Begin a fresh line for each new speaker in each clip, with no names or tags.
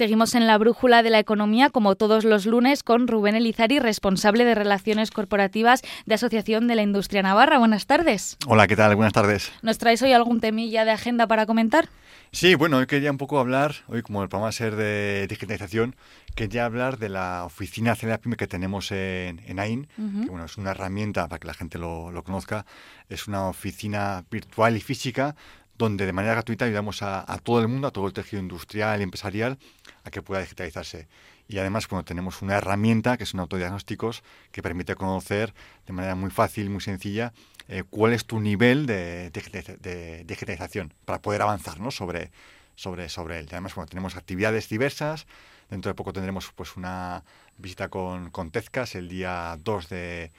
Seguimos en la brújula de la economía, como todos los lunes, con Rubén Elizari, responsable de Relaciones Corporativas de Asociación de la Industria Navarra. Buenas tardes.
Hola, ¿qué tal? Buenas tardes.
¿Nos traes hoy algún temilla de agenda para comentar?
Sí, bueno, hoy quería un poco hablar, hoy como el programa va a ser de digitalización, quería hablar de la oficina CEDAPIME que tenemos en, en AIN, que bueno, es una herramienta para que la gente lo, lo conozca, es una oficina virtual y física donde de manera gratuita ayudamos a, todo el mundo, a todo el tejido industrial y empresarial, a que pueda digitalizarse. Y además, bueno, tenemos una herramienta que son autodiagnósticos que permite conocer de manera muy fácil, muy sencilla, eh, cuál es tu nivel de, digitalización para poder avanzar ¿no? sobre, sobre, sobre él. Y además, bueno, tenemos actividades diversas. Dentro de poco tendremos pues una visita con, con Tezcas el día 2 de,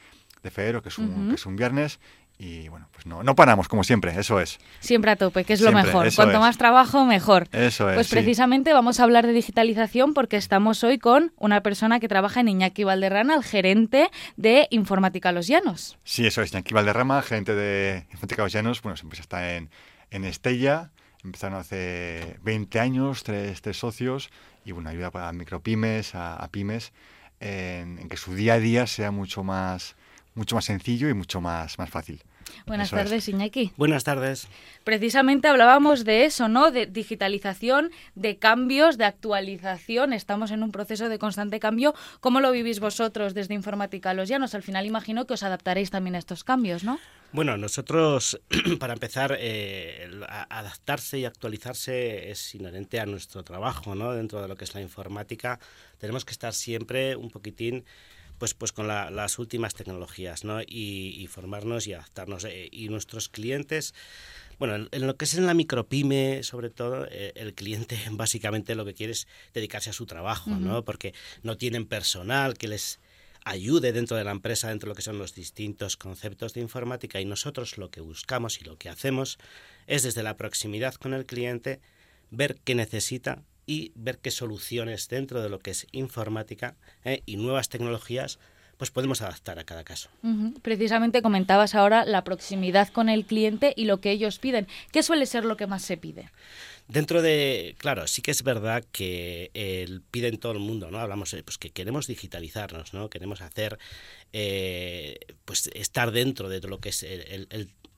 febrero, que es, un, que es un viernes, y bueno, pues no, no paramos, como siempre, eso es.
Siempre a tope, que es lo mejor. Cuanto más trabajo, mejor.
Eso es.
Pues precisamente vamos a hablar de digitalización porque estamos hoy con una persona que trabaja en Iñaki Valderrama, el gerente de Informática Los Llanos.
Sí, eso es, Iñaki Valderrama, gerente de Informática Los Llanos. Bueno, su empresa está en, en Estella, empezaron hace 20 años, tres, tres socios, y bueno, ayuda para micropymes, a, pymes, en, en, que su día a día sea mucho más, mucho más sencillo y mucho más, más fácil.
Buenas tardes, Iñaki.
Buenas tardes.
Precisamente hablábamos de eso, ¿no? De digitalización, de cambios, de actualización. Estamos en un proceso de constante cambio. ¿Cómo lo vivís vosotros desde Informática Los Llanos? Al final imagino que os adaptaréis también a estos cambios, ¿no?
Bueno, nosotros, para empezar, eh, adaptarse y actualizarse es inherente a nuestro trabajo, ¿no? Dentro de lo que es la informática, tenemos que estar siempre un poquitín pues, pues con las últimas tecnologías, ¿no? Y, formarnos y adaptarnos. Eh, y nuestros clientes, bueno, en, lo que es en la micropyme, sobre todo, eh, el cliente básicamente lo que quiere es dedicarse a su trabajo, ¿no? Porque no tienen personal que les ayude dentro de la empresa, dentro de lo que son los distintos conceptos de informática y nosotros lo que buscamos y lo que hacemos es desde la proximidad con el cliente ver qué necesita y ver qué soluciones dentro de lo que es informática eh, y nuevas tecnologías pues podemos adaptar a cada caso.
Precisamente comentabas ahora la proximidad con el cliente y lo que ellos piden. ¿Qué suele ser lo que más se pide?
Dentro de, claro, sí que es verdad que el piden todo el mundo, ¿no? Hablamos, pues que queremos digitalizarnos, ¿no? Queremos hacer, eh, pues estar dentro de lo que es el,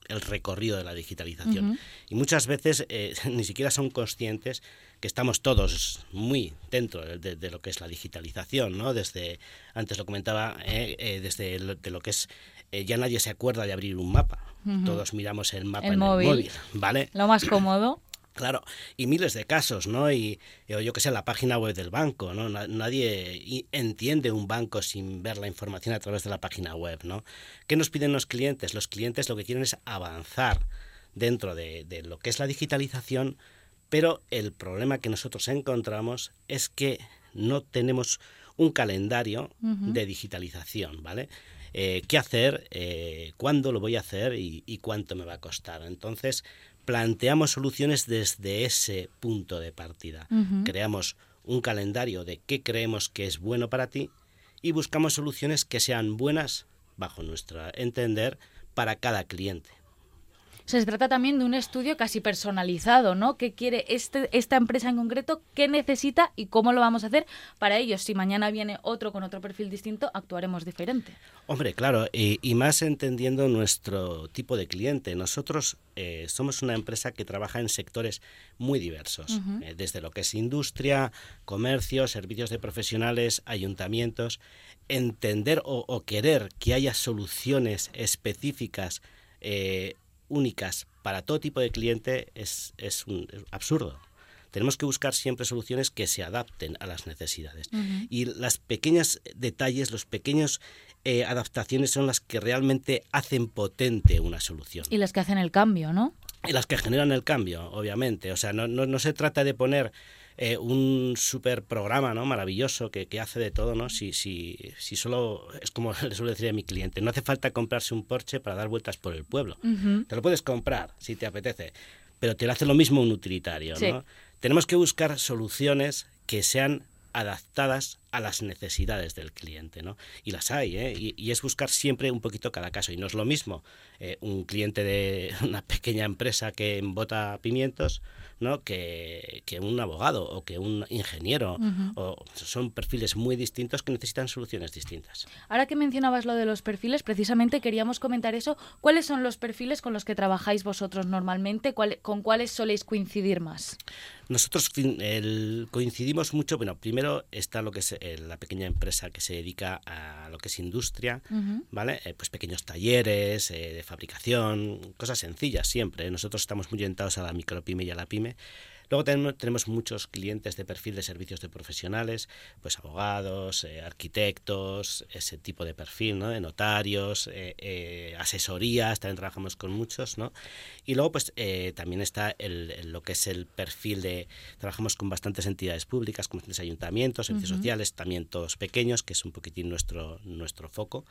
el recorrido de la digitalización. Y muchas veces eh, ni siquiera son conscientes que estamos todos muy dentro de, lo que es la digitalización, ¿no? Desde, antes lo comentaba, eh, eh, desde lo, de lo que es, ya nadie se acuerda de abrir un mapa. Todos miramos el mapa en el móvil, ¿vale?
Lo más cómodo.
Claro, y miles de casos, ¿no? Y, yo que sé, la página web del banco, ¿no? Nadie entiende un banco sin ver la información a través de la página web, ¿no? ¿Qué nos piden los clientes? Los clientes lo que quieren es avanzar dentro de, lo que es la digitalización, pero el problema que nosotros encontramos es que no tenemos un calendario de digitalización, ¿vale? Eh, ¿Qué hacer? Eh, ¿Cuándo lo voy a hacer? Y, y cuánto me va a costar? Entonces, planteamos soluciones desde ese punto de partida. Creamos un calendario de qué creemos que es bueno para ti y buscamos soluciones que sean buenas, bajo nuestro entender, para cada cliente
se trata también de un estudio casi personalizado, ¿no? ¿Qué quiere este, esta empresa en concreto? ¿Qué necesita y cómo lo vamos a hacer? Para ellos, si mañana viene otro con otro perfil distinto, actuaremos diferente.
Hombre, claro, y, más entendiendo nuestro tipo de cliente. Nosotros eh, somos una empresa que trabaja en sectores muy diversos, eh, desde lo que es industria, comercio, servicios de profesionales, ayuntamientos. Entender o, querer que haya soluciones específicas eh, únicas para todo tipo de cliente es, es, un, absurdo. Tenemos que buscar siempre soluciones que se adapten a las necesidades. Y las pequeñas detalles, los pequeños eh, adaptaciones son las que realmente hacen potente una solución.
Y las que hacen el cambio, ¿no?
Y las que generan el cambio, obviamente. O sea, no, no, no se trata de poner eh, un super programa ¿no? maravilloso que, que, hace de todo, ¿no? Si, si, si solo, es como le suelo decir a mi cliente, no hace falta comprarse un Porsche para dar vueltas por el pueblo. Te lo puedes comprar si te apetece, pero te lo hace lo mismo un utilitario. ¿no? Tenemos que buscar soluciones que sean adaptadas a las necesidades del cliente, ¿no? Y las hay, ¿eh? Y, es buscar siempre un poquito cada caso. Y no es lo mismo eh, un cliente de una pequeña empresa que embota pimientos, ¿no? Que, que un abogado o que un ingeniero. o, son perfiles muy distintos que necesitan soluciones distintas.
Ahora que mencionabas lo de los perfiles, precisamente queríamos comentar eso. ¿Cuáles son los perfiles con los que trabajáis vosotros normalmente? ¿Con cuáles soléis coincidir más?
Nosotros coincidimos mucho, bueno, primero está lo que es eh, la pequeña empresa que se dedica a lo que es industria, ¿vale? Eh, pues pequeños talleres eh, de fabricación, cosas sencillas siempre. Nosotros estamos muy orientados a la micropyme y a la pyme, Luego tenemos, muchos clientes de perfil de servicios de profesionales, pues abogados, eh, arquitectos, ese tipo de perfil, ¿no? De notarios, eh, eh, asesorías, también trabajamos con muchos, ¿no? Y luego pues también está el, lo que es el perfil de, trabajamos con bastantes entidades públicas, como ayuntamientos, servicios sociales, también todos pequeños, que es un poquitín nuestro, nuestro foco.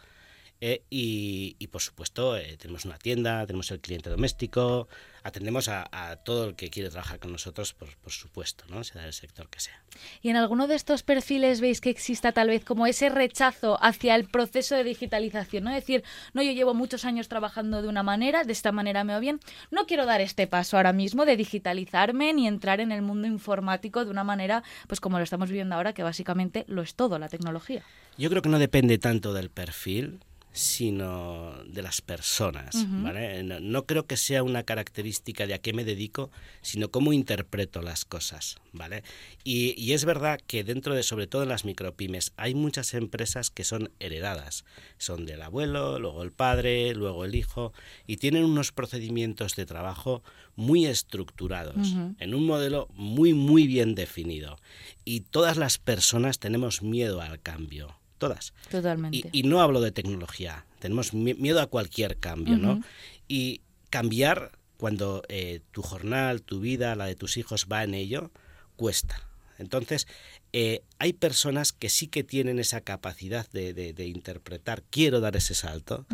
Eh, y, por supuesto, eh, tenemos una tienda, tenemos el cliente doméstico, atendemos a, todo el que quiere trabajar con nosotros, por, supuesto, ¿no? sea del sector que sea.
¿Y en alguno de estos perfiles veis que exista tal vez como ese rechazo hacia el proceso de digitalización? ¿no? Es decir, no, yo llevo muchos años trabajando de una manera, de esta manera me va bien, no quiero dar este paso ahora mismo de digitalizarme ni entrar en el mundo informático de una manera, pues como lo estamos viviendo ahora, que básicamente lo es todo, la tecnología.
Yo creo que no depende tanto del perfil, sino de las personas. ¿vale? no, creo que sea una característica de a qué me dedico, sino cómo interpreto las cosas. ¿vale? Y, es verdad que dentro de, sobre todo en las micropymes, hay muchas empresas que son heredadas. Son del abuelo, luego el padre, luego el hijo, y tienen unos procedimientos de trabajo muy estructurados, en un modelo muy, muy bien definido. Y todas las personas tenemos miedo al cambio todas.
Totalmente.
Y, no hablo de tecnología, tenemos miedo a cualquier cambio, ¿no? Y cambiar cuando eh, tu jornal, tu vida, la de tus hijos va en ello, cuesta. Entonces, eh, hay personas que sí que tienen esa capacidad de, interpretar, quiero dar ese salto,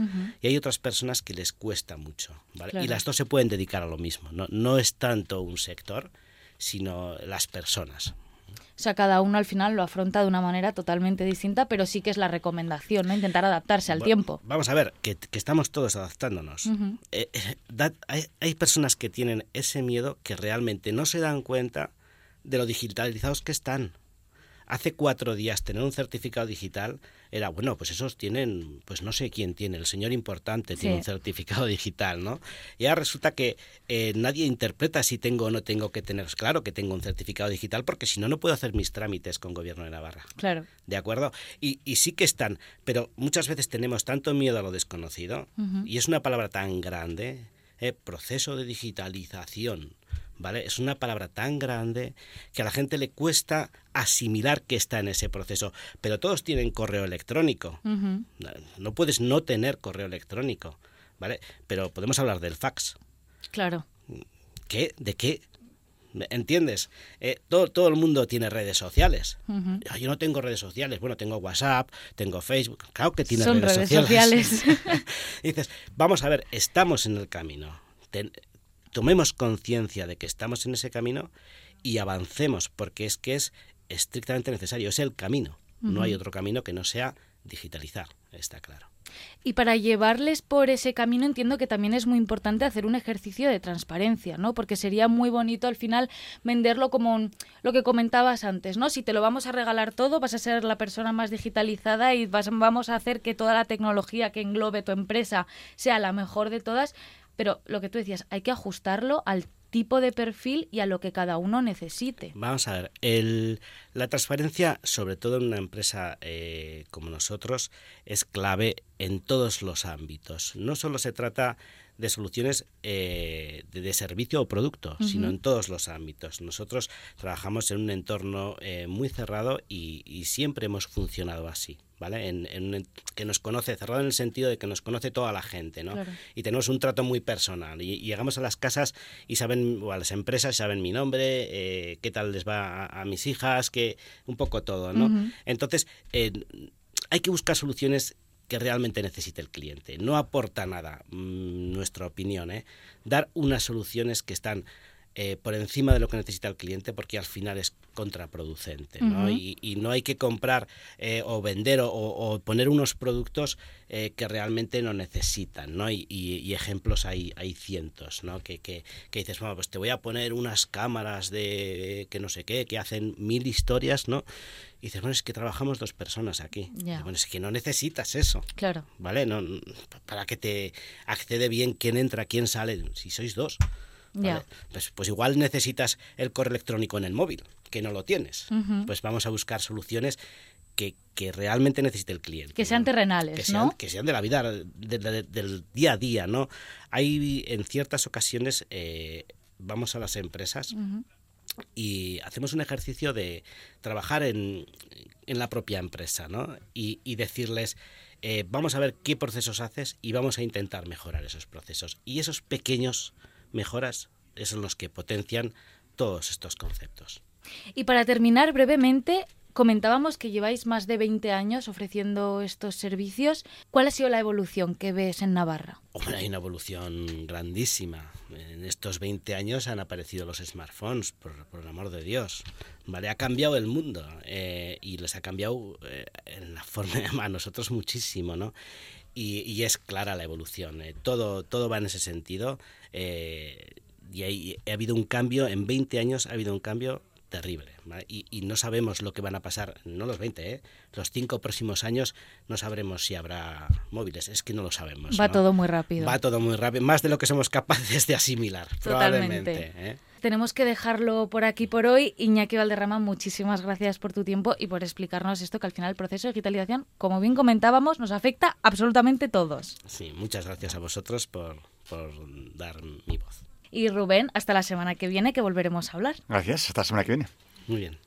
y hay otras personas que les cuesta mucho. Y las dos se pueden dedicar a lo mismo. No, no es tanto un sector, sino las personas.
O sea, cada uno al final lo afronta de una manera totalmente distinta, pero sí que es la recomendación, ¿no? Intentar adaptarse al tiempo.
Vamos a ver, que, estamos todos adaptándonos. Eh, eh, hay, hay personas que tienen ese miedo que realmente no se dan cuenta de lo digitalizados que están hace cuatro días tener un certificado digital era, bueno, pues esos tienen, pues no sé quién tiene, el señor importante tiene un certificado digital, ¿no? Y ahora resulta que eh, nadie interpreta si tengo o no tengo que tener, claro que tengo un certificado digital porque si no, no puedo hacer mis trámites con Gobierno de Navarra.
Claro.
¿De acuerdo? Y, sí que están, pero muchas veces tenemos tanto miedo a lo desconocido y es una palabra tan grande, ¿eh? proceso de digitalización ¿vale? Es una palabra tan grande que a la gente le cuesta asimilar que está en ese proceso. Pero todos tienen correo electrónico. No puedes no tener correo electrónico, ¿vale? Pero podemos hablar del fax.
Claro.
¿Qué? ¿De qué? ¿Entiendes? Eh, todo, todo, el mundo tiene redes sociales. Yo no tengo redes sociales. Bueno, tengo WhatsApp, tengo Facebook. Claro que tiene redes, redes, sociales. dices, vamos a ver, estamos en el camino tomemos conciencia de que estamos en ese camino y avancemos, porque es que es estrictamente necesario, es el camino. No hay otro camino que no sea digitalizar, está claro.
Y para llevarles por ese camino entiendo que también es muy importante hacer un ejercicio de transparencia, ¿no? Porque sería muy bonito al final venderlo como lo que comentabas antes, ¿no? Si te lo vamos a regalar todo, vas a ser la persona más digitalizada y vamos a hacer que toda la tecnología que englobe tu empresa sea la mejor de todas, pero lo que tú decías, hay que ajustarlo al tipo de perfil y a lo que cada uno necesite.
Vamos a ver, el, la transparencia, sobre todo en una empresa eh, como nosotros, es clave en todos los ámbitos. No solo se trata de soluciones eh, de, servicio o producto, sino en todos los ámbitos. Nosotros trabajamos en un entorno eh, muy cerrado y, siempre hemos funcionado así. ¿Vale? En, que nos conoce, cerrado en el sentido de que nos conoce toda la gente, ¿no? Y tenemos un trato muy personal. Y, llegamos a las casas y saben, o a las empresas, saben mi nombre, eh, qué tal les va a, mis hijas, que un poco todo, ¿no? Entonces, hay que buscar soluciones que realmente necesite el cliente. No aporta nada, mm, nuestra opinión, ¿eh? dar unas soluciones que están eh, por encima de lo que necesita el cliente, porque al final es contraproducente. ¿no? y, no hay que comprar eh, o vender o, poner unos productos eh, que realmente no necesitan. ¿no? Y, ejemplos hay, hay cientos, ¿no? que, que, que, dices, bueno, pues te voy a poner unas cámaras de que no sé qué, que hacen mil historias, ¿no? Y dices, bueno, es que trabajamos dos personas aquí. Bueno, es que no necesitas eso.
Claro.
¿Vale? No, para que te accede bien quién entra, quién sale, si sois dos. Pues, pues, igual necesitas el correo electrónico en el móvil, que no lo tienes. Pues vamos a buscar soluciones que, que, realmente necesite el cliente.
Que sean terrenales,
que sean, Que sean de la vida, del día a día, ¿no? Hay en ciertas ocasiones, eh, vamos a las empresas y hacemos un ejercicio de trabajar en, en la propia empresa, ¿no? Y, y decirles, eh, vamos a ver qué procesos haces y vamos a intentar mejorar esos procesos. Y esos pequeños mejoras son los que potencian todos estos conceptos.
Y para terminar brevemente, comentábamos que lleváis más de 20 años ofreciendo estos servicios. ¿Cuál ha sido la evolución que ves en Navarra?
Hombre, hay una evolución grandísima. En estos 20 años han aparecido los smartphones, por, el amor de Dios. ¿Vale? Ha cambiado el mundo eh, y les ha cambiado eh, en la forma a nosotros muchísimo, ¿no? Y, es clara la evolución. Eh. Todo, todo va en ese sentido. y ha habido un cambio, en 20 años ha habido un cambio terrible. Y, no sabemos lo que van a pasar, no los 20, ¿eh? los cinco próximos años no sabremos si habrá móviles, es que no lo sabemos.
Va todo muy rápido.
Va todo muy rápido, más de lo que somos capaces de asimilar, probablemente. ¿eh?
Tenemos que dejarlo por aquí por hoy. Iñaki Valderrama, muchísimas gracias por tu tiempo y por explicarnos esto, que al final el proceso de digitalización, como bien comentábamos, nos afecta absolutamente todos.
Sí, muchas gracias a vosotros por, por dar mi voz.
Y Rubén, hasta la semana que viene que volveremos a hablar.
Gracias, hasta la semana que viene.
Muy bien.